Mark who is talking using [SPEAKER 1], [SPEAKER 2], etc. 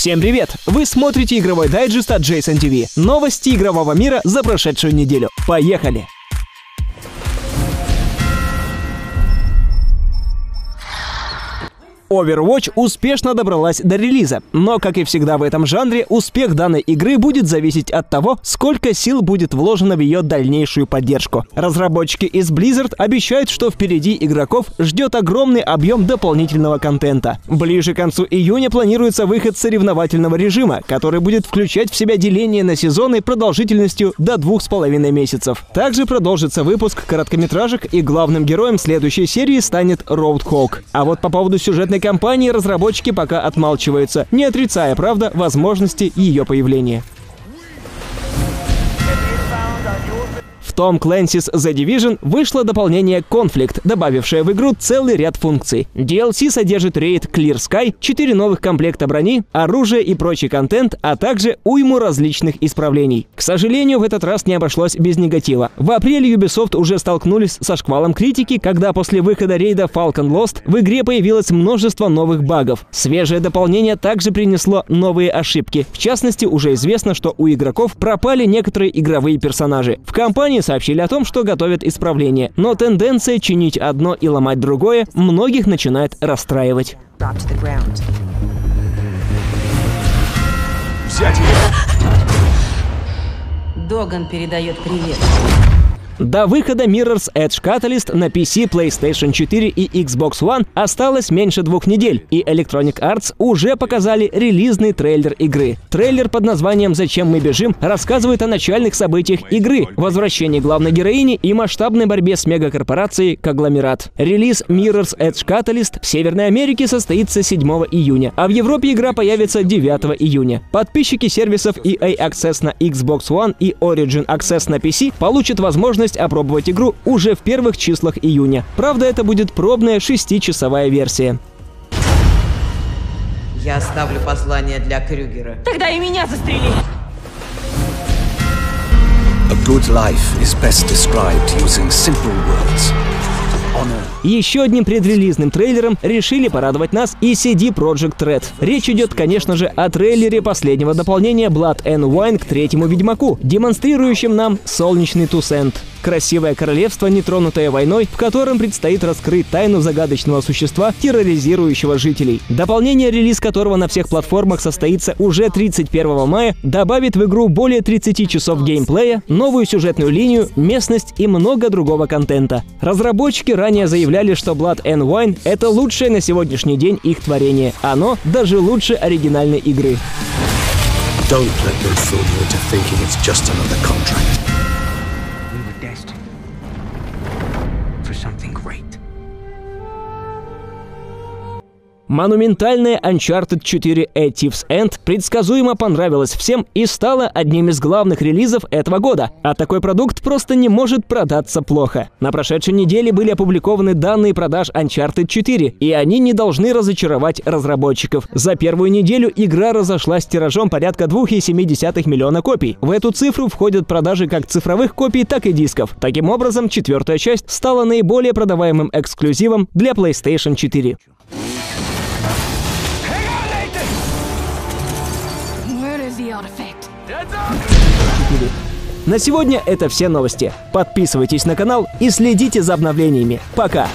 [SPEAKER 1] Всем привет! Вы смотрите игровой дайджест от Jason TV. Новости игрового мира за прошедшую неделю. Поехали! Overwatch успешно добралась до релиза, но, как и всегда в этом жанре, успех данной игры будет зависеть от того, сколько сил будет вложено в ее дальнейшую поддержку. Разработчики из Blizzard обещают, что впереди игроков ждет огромный объем дополнительного контента. Ближе к концу июня планируется выход соревновательного режима, который будет включать в себя деление на сезоны продолжительностью до двух с половиной месяцев. Также продолжится выпуск короткометражек, и главным героем следующей серии станет Roadhog. А вот по поводу сюжетной компании разработчики пока отмалчиваются, не отрицая, правда, возможности ее появления. Том Clancy's The Division вышло дополнение Conflict, добавившее в игру целый ряд функций. DLC содержит рейд Clear Sky, 4 новых комплекта брони, оружие и прочий контент, а также уйму различных исправлений. К сожалению, в этот раз не обошлось без негатива. В апреле Ubisoft уже столкнулись со шквалом критики, когда после выхода рейда Falcon Lost в игре появилось множество новых багов. Свежее дополнение также принесло новые ошибки. В частности, уже известно, что у игроков пропали некоторые игровые персонажи. В компании сообщили о том, что готовят исправление, но тенденция чинить одно и ломать другое многих начинает расстраивать.
[SPEAKER 2] Взять Доган передает привет.
[SPEAKER 1] До выхода Mirror's Edge Catalyst на PC, PlayStation 4 и Xbox One осталось меньше двух недель, и Electronic Arts уже показали релизный трейлер игры. Трейлер под названием «Зачем мы бежим» рассказывает о начальных событиях игры, возвращении главной героини и масштабной борьбе с мегакорпорацией Конгломерат. Релиз Mirror's Edge Catalyst в Северной Америке состоится 7 июня, а в Европе игра появится 9 июня. Подписчики сервисов EA Access на Xbox One и Origin Access на PC получат возможность возможность опробовать игру уже в первых числах июня. Правда, это будет пробная шестичасовая версия.
[SPEAKER 2] Я оставлю послание для Крюгера.
[SPEAKER 3] Тогда и меня застрели.
[SPEAKER 4] A good life is best described using simple words.
[SPEAKER 1] Еще одним предрелизным трейлером решили порадовать нас и CD Projekt Red. Речь идет, конечно же, о трейлере последнего дополнения Blood and Wine к третьему Ведьмаку, демонстрирующем нам солнечный Тусент. Красивое королевство, нетронутое войной, в котором предстоит раскрыть тайну загадочного существа, терроризирующего жителей. Дополнение, релиз которого на всех платформах состоится уже 31 мая, добавит в игру более 30 часов геймплея, новую сюжетную линию, местность и много другого контента. Разработчики ранее заявляли, что Blood and Wine — это лучшее на сегодняшний день их творение. Оно даже лучше оригинальной игры. Don't let them fool you into thinking it's just another contract. for something great. Монументальная Uncharted 4 A Thief's End предсказуемо понравилась всем и стала одним из главных релизов этого года. А такой продукт просто не может продаться плохо. На прошедшей неделе были опубликованы данные продаж Uncharted 4, и они не должны разочаровать разработчиков. За первую неделю игра разошлась тиражом порядка 2,7 миллиона копий. В эту цифру входят продажи как цифровых копий, так и дисков. Таким образом, четвертая часть стала наиболее продаваемым эксклюзивом для PlayStation 4. На сегодня это все новости. Подписывайтесь на канал и следите за обновлениями. Пока!